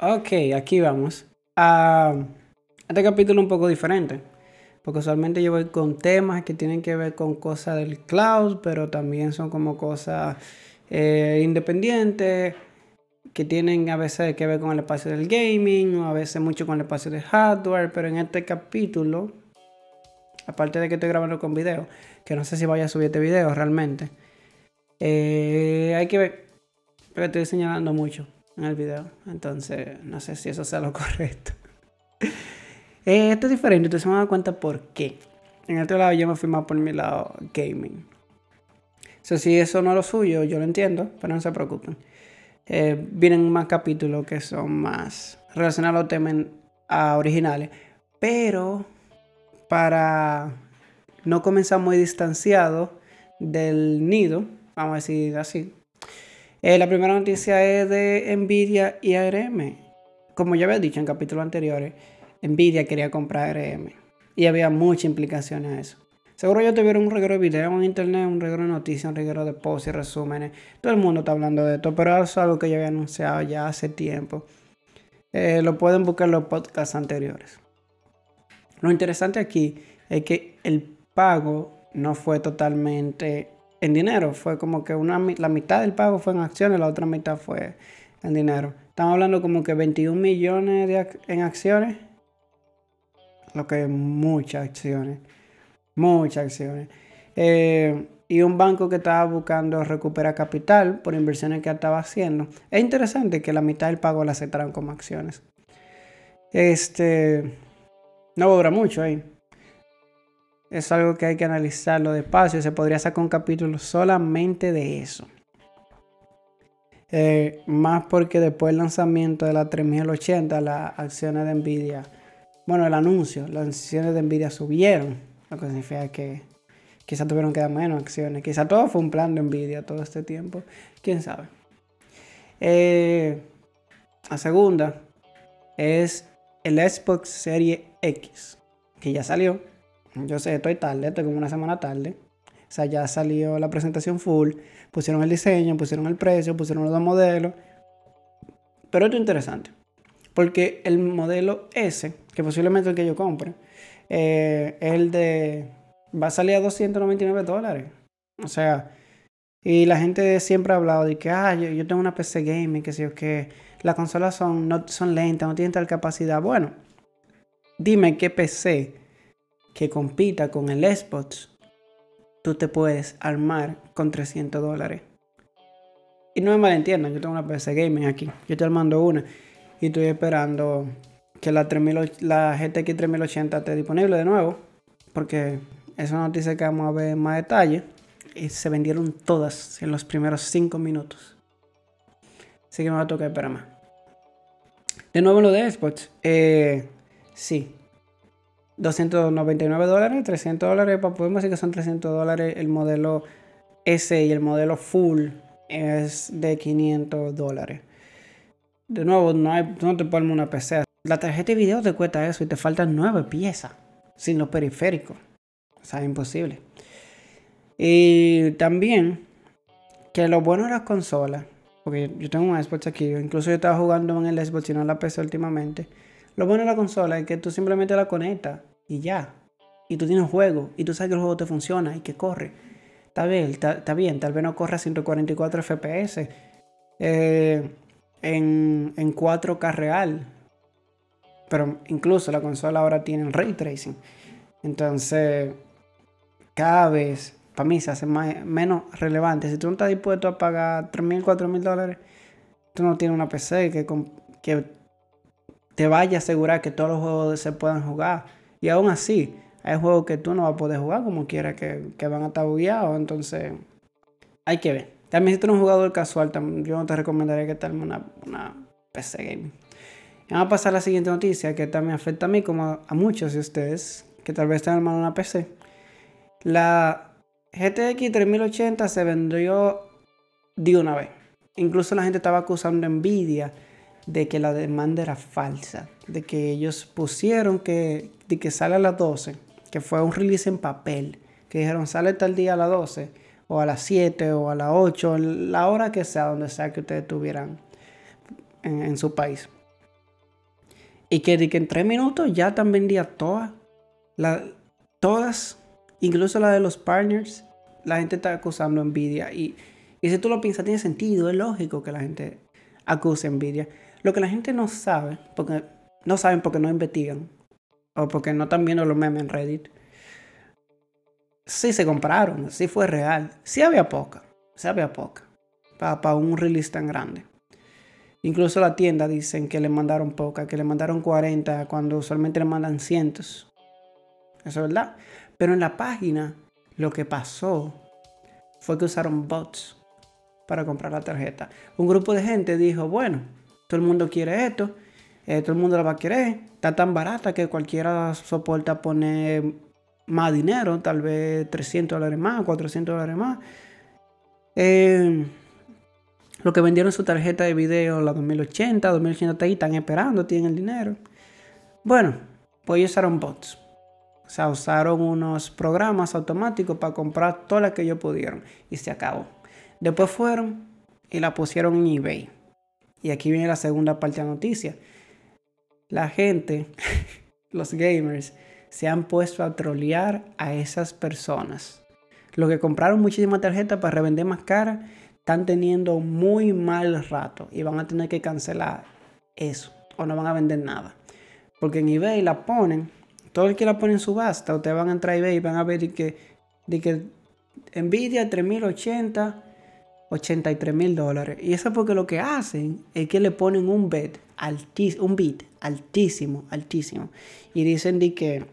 Ok, aquí vamos. a este capítulo un poco diferente. Porque usualmente yo voy con temas que tienen que ver con cosas del cloud, pero también son como cosas eh, independientes, que tienen a veces que ver con el espacio del gaming, o a veces mucho con el espacio de hardware, pero en este capítulo, aparte de que estoy grabando con video, que no sé si vaya a subir este video realmente, eh, hay que ver, pero estoy señalando mucho en el video. Entonces, no sé si eso sea lo correcto. Eh, esto es diferente, entonces me dar cuenta por qué. En otro lado yo me fui más por mi lado gaming. So, si eso no es lo suyo, yo lo entiendo, pero no se preocupen. Eh, vienen más capítulos que son más relacionados a los temas originales. Pero para no comenzar muy distanciado del nido, vamos a decir así, eh, la primera noticia es de Nvidia y ARM. Como ya había dicho en capítulos anteriores, Nvidia quería comprar ARM. Y había muchas implicaciones a eso. Seguro ya tuvieron un reguero de video en internet, un reguero de noticias, un reguero de posts y resúmenes. Todo el mundo está hablando de esto, pero es algo que yo había anunciado ya hace tiempo. Eh, lo pueden buscar en los podcasts anteriores. Lo interesante aquí es que el pago no fue totalmente en dinero. Fue como que una, la mitad del pago fue en acciones, la otra mitad fue en dinero. Estamos hablando como que 21 millones de, en acciones. Lo que es muchas acciones. Muchas acciones. Eh, y un banco que estaba buscando recuperar capital por inversiones que estaba haciendo. Es interesante que la mitad del pago la aceptaran como acciones. Este. No dura mucho ahí es algo que hay que analizarlo despacio. Se podría sacar un capítulo solamente de eso. Eh, más porque después del lanzamiento de la 3080, las acciones de Nvidia, bueno, el anuncio, las acciones de Nvidia subieron. Lo que significa que quizás tuvieron que dar menos acciones. Quizás todo fue un plan de Nvidia todo este tiempo. Quién sabe. Eh, la segunda es el Xbox Serie X, que ya salió yo sé, estoy tarde, estoy como una semana tarde. O sea, ya salió la presentación full, pusieron el diseño, pusieron el precio, pusieron los dos modelos. Pero esto es interesante, porque el modelo S, que posiblemente el que yo compre, eh, el de... va a salir a 299 dólares. O sea, y la gente siempre ha hablado de que, ah, yo, tengo una PC gaming, que sé yo, que las consolas son, no, son lentas, no tienen tal capacidad. Bueno, dime qué PC que compita con el Xbox, tú te puedes armar con 300 dólares. Y no me malentiendan, yo tengo una PC Gaming aquí. Yo estoy armando una y estoy esperando que la, 3000, la GTX 3080 esté disponible de nuevo. Porque es una noticia que vamos a ver en más detalle. Y se vendieron todas en los primeros 5 minutos. Así que me va a tocar esperar más. De nuevo lo de Xbox. Eh, sí, 299 dólares, 300 dólares, podemos decir que son 300 dólares el modelo S y el modelo full es de 500 dólares. De nuevo, no, no te pones una PC. La tarjeta de video te cuesta eso y te faltan 9 piezas sin los periféricos. O sea, imposible. Y también que lo bueno de las consolas, porque yo tengo un Xbox aquí, incluso yo estaba jugando en el Xbox y no en la PC últimamente. Lo bueno de la consola es que tú simplemente la conectas y ya. Y tú tienes un juego y tú sabes que el juego te funciona y que corre. Está bien, está, bien tal vez no corra 144 FPS eh, en, en 4K real. Pero incluso la consola ahora tiene ray tracing. Entonces, cada vez, para mí se hace menos relevante. Si tú no estás dispuesto a pagar 3.000, 4.000 dólares, tú no tienes una PC que, que te vaya a asegurar que todos los juegos se puedan jugar. Y aún así, hay juegos que tú no vas a poder jugar como quiera que, van a estar bugueados. Entonces, hay que ver. También si tú eres un jugador casual, yo no te recomendaría que te una, una PC gaming. vamos a pasar a la siguiente noticia que también afecta a mí como a muchos de ustedes que tal vez estén armando una PC. La GTX 3080 se vendió de una vez. Incluso la gente estaba acusando Nvidia de que la demanda era falsa, de que ellos pusieron que, de que sale a las 12, que fue un release en papel, que dijeron sale tal día a las 12, o a las 7, o a las 8, la hora que sea, donde sea que ustedes estuvieran en, su país. Y que, que en tres minutos ya están vendidas todas. todas, incluso la de los partners, la gente está acusando Nvidia. Y, y si tú lo piensas, tiene sentido, es lógico que la gente acuse Nvidia. Lo que la gente no sabe, porque no saben porque no investigan, o porque no están viendo los memes en Reddit, sí se compraron, sí fue real, sí había poca, sí había poca, para un release tan grande. Incluso la tienda dicen que le mandaron poca, que le mandaron 40 cuando usualmente le mandan cientos. Eso es verdad. Pero en la página lo que pasó fue que usaron bots para comprar la tarjeta. Un grupo de gente dijo, bueno, todo el mundo quiere esto, eh, todo el mundo la va a querer, está tan barata que cualquiera soporta poner más dinero, tal vez 300 dólares más, 400 dólares más. Eh, los que vendieron su tarjeta de video, la 2080, 2080 ahí, están esperando, tienen el dinero. Bueno, pues ellos usaron bots. O sea, usaron unos programas automáticos para comprar todas las que ellos pudieron. Y se acabó. Después fueron y la pusieron en eBay. Y aquí viene la segunda parte de la noticia. La gente, los gamers, se han puesto a trolear a esas personas. Los que compraron muchísimas tarjetas para revender más cara están teniendo muy mal rato y van a tener que cancelar eso o no van a vender nada. Porque en eBay la ponen, todo el que la pone en subasta, ustedes van a entrar a eBay y van a ver que, de que Nvidia 3080, 83 mil dólares. Y eso es porque lo que hacen es que le ponen un bid, un bid altísimo, altísimo. Y dicen de que,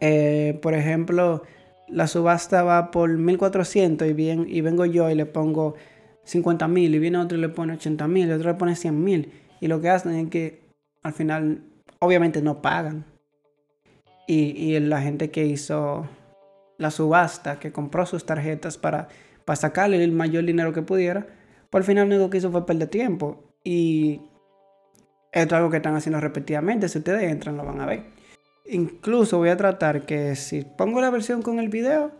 eh, por ejemplo, la subasta va por 1400 y, bien, y vengo yo y le pongo 50 mil y viene otro y le pone 80 mil y otro le pone 100 mil. Y lo que hacen es que al final obviamente no pagan. Y, la gente que hizo la subasta, que compró sus tarjetas para, para sacarle el mayor dinero que pudiera, pues al final lo único que hizo fue perder tiempo. Y esto es algo que están haciendo repetidamente. Si ustedes entran lo van a ver. Incluso voy a tratar que si pongo la versión con el video,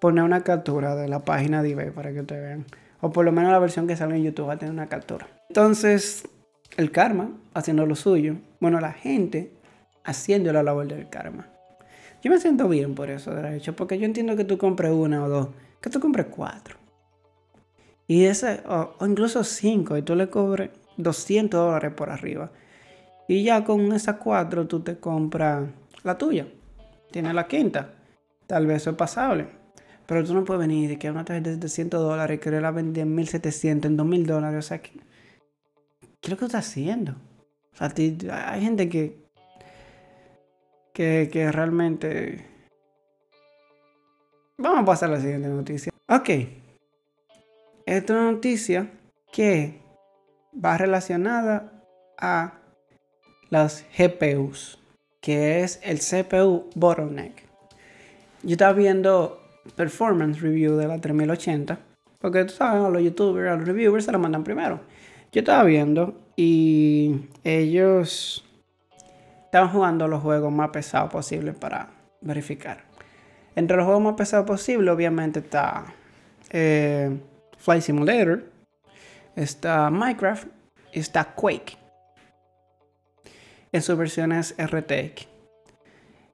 poner una captura de la página de eBay para que ustedes vean. O por lo menos la versión que sale en YouTube va a tener una captura. Entonces, el karma haciendo lo suyo. Bueno, la gente haciendo la labor del karma. Yo me siento bien por eso, de hecho, porque yo entiendo que tú compres una o dos, que tú compres cuatro. Y ese, o, incluso cinco, y tú le cobres 200 dólares por arriba. Y ya con esas cuatro tú te compras la tuya. Tiene la quinta. Tal vez eso es pasable. Pero tú no puedes venir y que una tarjeta de 700 dólares y querer la vender en 1700, en 2000 dólares. O sea, ¿qué, es lo que estás haciendo? O sea, hay gente que, que, que realmente... Vamos a pasar a la siguiente noticia. Ok. Esta es una noticia que va relacionada a las GPUs que es el CPU bottleneck. Yo estaba viendo performance review de la 3080, porque tú sabes, a los youtubers, a los reviewers se la mandan primero. Yo estaba viendo y ellos estaban jugando los juegos más pesados posibles para verificar. Entre los juegos más pesados posibles, obviamente está eh, Flight Simulator, está Minecraft y está Quake en sus versiones RTX.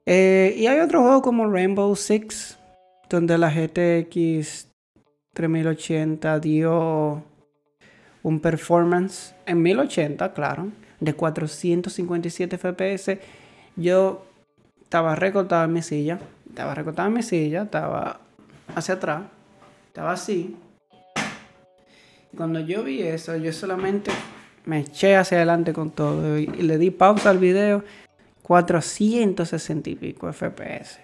Eh, y hay otro juego como Rainbow Six, donde la GTX 3080 dio un performance en 1080, claro, de 457 FPS. Yo estaba recortado en mi silla, estaba recortado en mi silla, estaba hacia atrás, estaba así. Cuando yo vi eso, yo solamente me eché hacia adelante con todo y, le di pausa al video. 460 y pico FPS.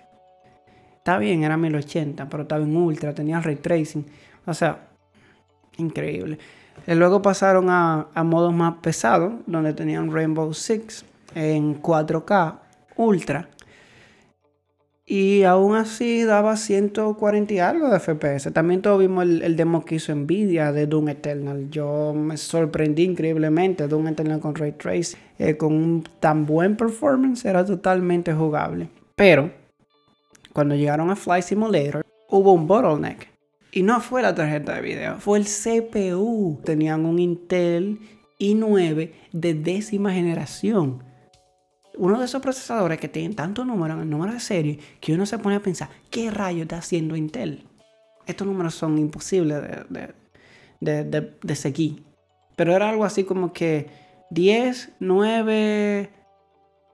Está bien, era 1080, pero estaba en ultra, tenía ray tracing. O sea, increíble. Y luego pasaron a, a modos más pesados, donde tenían Rainbow Six en 4K ultra y aún así daba 140 y algo de FPS. También todos vimos el, demo que hizo Nvidia de Doom Eternal. Yo me sorprendí increíblemente. Doom Eternal con Ray Trace, eh, con un tan buen performance, era totalmente jugable. Pero cuando llegaron a Flight Simulator, hubo un bottleneck. Y no fue la tarjeta de video, fue el CPU. Tenían un Intel i9 de décima generación. Uno de esos procesadores que tienen tanto número el número de serie que uno se pone a pensar, ¿qué rayo está haciendo Intel? Estos números son imposibles de, seguir. Pero era algo así como que 10, 9,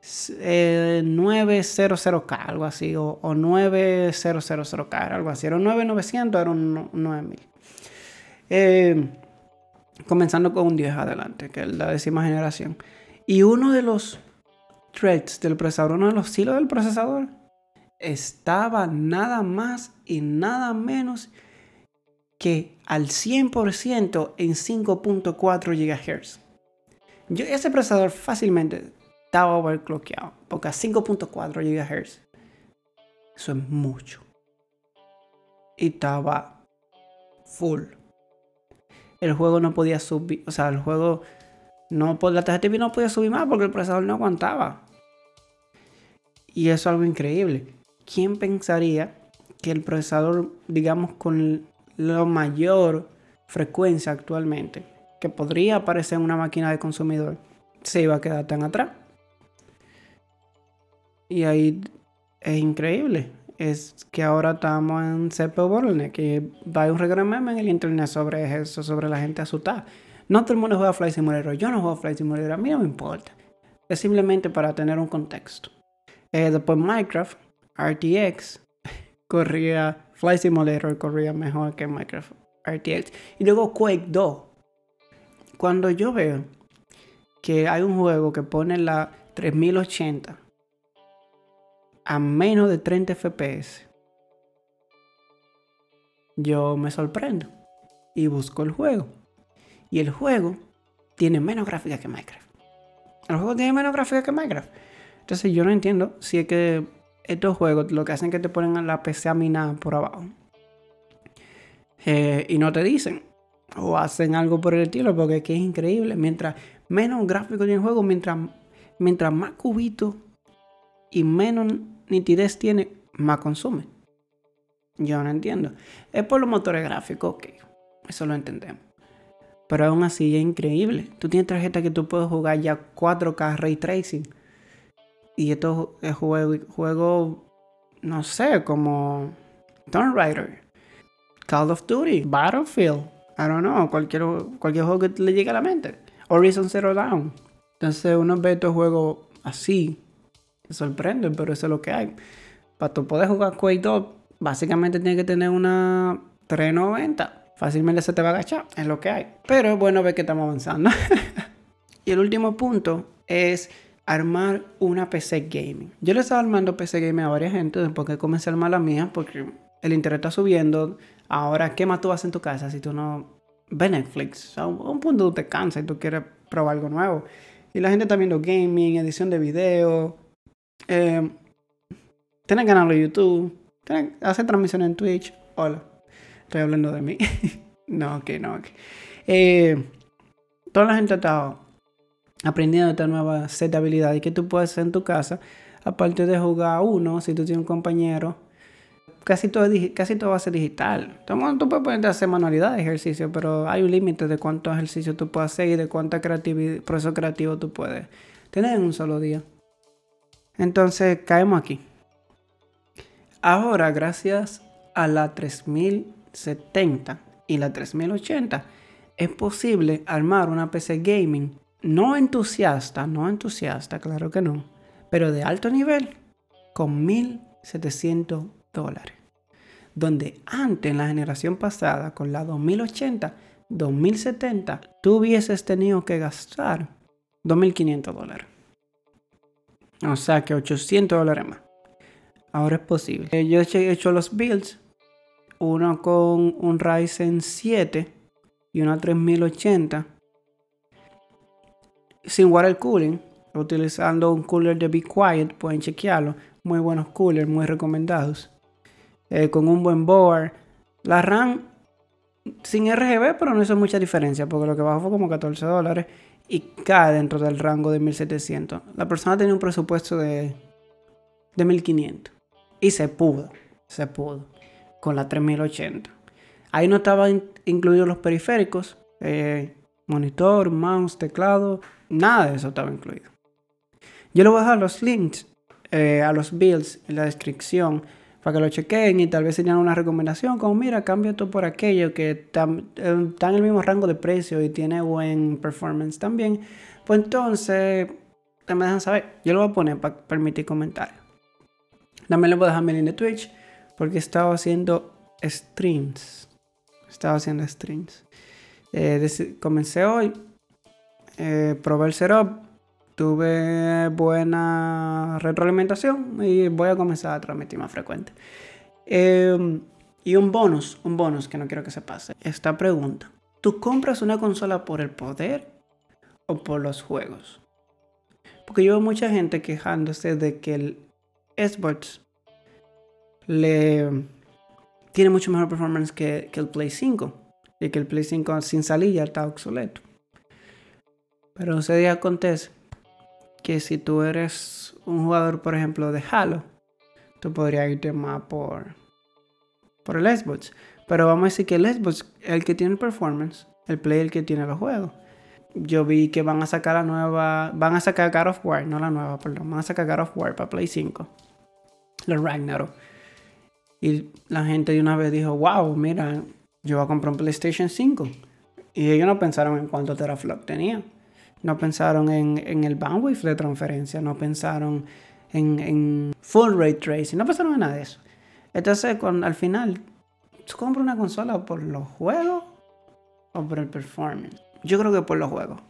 900K, algo así, o, 9000K, algo así. Era un 9900, era un 9000. Eh, comenzando con un 10 adelante, que es la décima generación. Y uno de los threads del procesador, uno de los hilos del procesador, estaba nada más y nada menos que al 100% en 5.4 GHz. Yo, ese procesador fácilmente estaba overclockeado, porque a 5.4 GHz, eso es mucho. Y estaba full. El juego no podía subir, o sea, el juego no, la tarjeta no podía subir más porque el procesador no aguantaba. Y eso es algo increíble. ¿Quién pensaría que el procesador, digamos, con la mayor frecuencia actualmente, que podría aparecer en una máquina de consumidor, se iba a quedar tan atrás? Y ahí es increíble. Es que ahora estamos en CPU bottleneck. Que va un regalo meme en el internet sobre eso, sobre la gente asustada. No todo el mundo juega Flight Simulator. Yo no juego Flight Simulator. A mí no me importa. Es simplemente para tener un contexto. Eh, después Minecraft, RTX, corría Flight Simulator, corría mejor que Minecraft RTX. Y luego Quake 2. Cuando yo veo que hay un juego que pone la 3080 a menos de 30 FPS, yo me sorprendo y busco el juego. Y el juego tiene menos gráfica que Minecraft. El juego tiene menos gráfica que Minecraft. Entonces yo no entiendo si es que estos juegos lo que hacen es que te ponen la PC a minar por abajo. Eh, y no te dicen. O hacen algo por el estilo porque es que es increíble. Mientras menos gráfico tiene el juego, mientras, mientras más cubitos y menos nitidez tiene, más consume. Yo no entiendo. Es por los motores gráficos, ok. Eso lo entendemos. Pero aún así es increíble. Tú tienes tarjeta que tú puedes jugar ya 4K Ray Tracing. Y esto es juego, no sé, como Tomb Raider, Call of Duty, Battlefield. I don't know, cualquier, cualquier juego que le llegue a la mente. Horizon Zero Dawn. Entonces uno ve estos juegos así. Se sorprende, pero eso es lo que hay. Para tú poder jugar Quake 2, básicamente tienes que tener una 390 fácilmente se te va a agachar, es lo que hay. Pero es bueno ver que estamos avanzando. y el último punto es armar una PC gaming. Yo le estaba armando PC gaming a varias gente después que comencé a armar la mía porque el internet está subiendo. Ahora, ¿qué más tú haces en tu casa si tú no ves Netflix? A un, punto tú te cansas y tú quieres probar algo nuevo. Y la gente está viendo gaming, edición de video, eh, tener canal de YouTube, hacer transmisiones en Twitch. Hola. Estoy hablando de mí. no, que no. Eh, toda la gente está aprendiendo esta nueva set de habilidades que tú puedes hacer en tu casa. Aparte de jugar uno, si tú tienes un compañero, casi todo, casi todo va a ser digital. Tú puedes ponerte a hacer manualidad de ejercicio, pero hay un límite de cuánto ejercicio tú puedes hacer y de cuánta proceso creativo tú puedes tener en un solo día. Entonces caemos aquí. Ahora, gracias a la 3000 70 y la 3080, es posible armar una PC gaming no entusiasta, no entusiasta, claro que no, pero de alto nivel con 1700 dólares. Donde antes, en la generación pasada, con la 2080, 2070, tú hubieses tenido que gastar 2.500 dólares. O sea que 800 dólares más. Ahora es posible. Yo he hecho los builds uno con un Ryzen 7 y una 3080 sin water cooling, utilizando un cooler de Be Quiet, pueden chequearlo. Muy buenos coolers, muy recomendados. Eh, con un buen board. La RAM sin RGB, pero no hizo mucha diferencia, porque lo que bajó fue como 14 dólares y cae dentro del rango de 1700. La persona tenía un presupuesto de, de 1500 y se pudo, se pudo con la 3080. Ahí no estaban incluidos los periféricos, eh, monitor, mouse, teclado, nada de eso estaba incluido. Yo le voy a dejar los links eh, a los builds en la descripción para que lo chequen y tal vez tengan una recomendación como mira, cambia esto por aquello que está en el mismo rango de precio y tiene buen performance también. Pues entonces me dejan saber. Yo lo voy a poner para permitir comentarios. También le voy a dejar mi link de Twitch porque estaba haciendo streams. Estaba haciendo streams. Eh, comencé hoy. Eh, probé el setup. Tuve buena retroalimentación y voy a comenzar a transmitir más frecuente. Em, y un bonus, un bonus que no quiero que se pase. Esta pregunta. ¿Tú compras una consola por el poder o por los juegos? Porque yo veo mucha gente quejándose de que el Xbox le tiene mucho mejor performance que, el Play 5. Y que el Play 5 sin salir ya está obsoleto. Pero ese día acontece que si tú eres un jugador, por ejemplo, de Halo, tú podrías irte más por, por el Xbox. Pero vamos a decir que el Xbox es el que tiene el performance, el Play el que tiene los juegos yo vi que van a sacar la nueva. Van a sacar God of War, no la nueva, perdón. Van a sacar God of War para Play 5. Los Ragnarok. Y la gente de una vez dijo: Wow, mira, yo voy a comprar un PlayStation 5. Y ellos no pensaron en cuánto teraflop tenía. No pensaron en, el bandwidth de transferencia. No pensaron en, en full rate tracing. No pensaron en nada de eso. Entonces, al final, ¿tú compras una consola por los juegos o por el performance? Yo creo que por los juegos.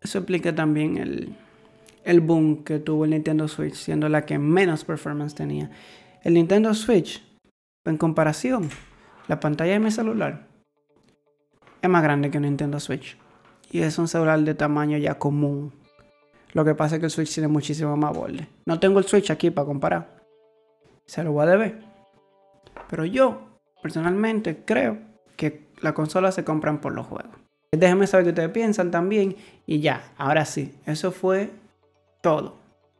Eso explica también el, el boom que tuvo el Nintendo Switch, siendo la que menos performance tenía. El Nintendo Switch, en comparación, la pantalla de mi celular es más grande que el Nintendo Switch. Y es un celular de tamaño ya común. Lo que pasa es que el Switch tiene muchísimo más borde. No tengo el Switch aquí para comparar. Se lo voy a deber. Pero yo, personalmente, creo que las consolas se compran por los juegos. Déjenme saber qué ustedes piensan también. Y ya, ahora sí, eso fue todo.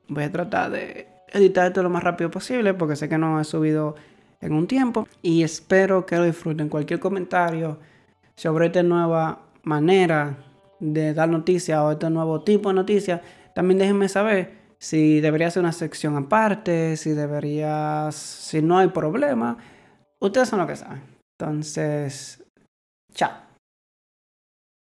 Voy a tratar de editar esto lo más rápido posible porque sé que no he subido en un tiempo. Y espero que lo disfruten. Cualquier comentario sobre esta nueva manera de dar noticias o este nuevo tipo de noticias, también déjenme saber si debería ser una sección aparte, si debería, si no hay problema. Ustedes son los que saben. Entonces, chao.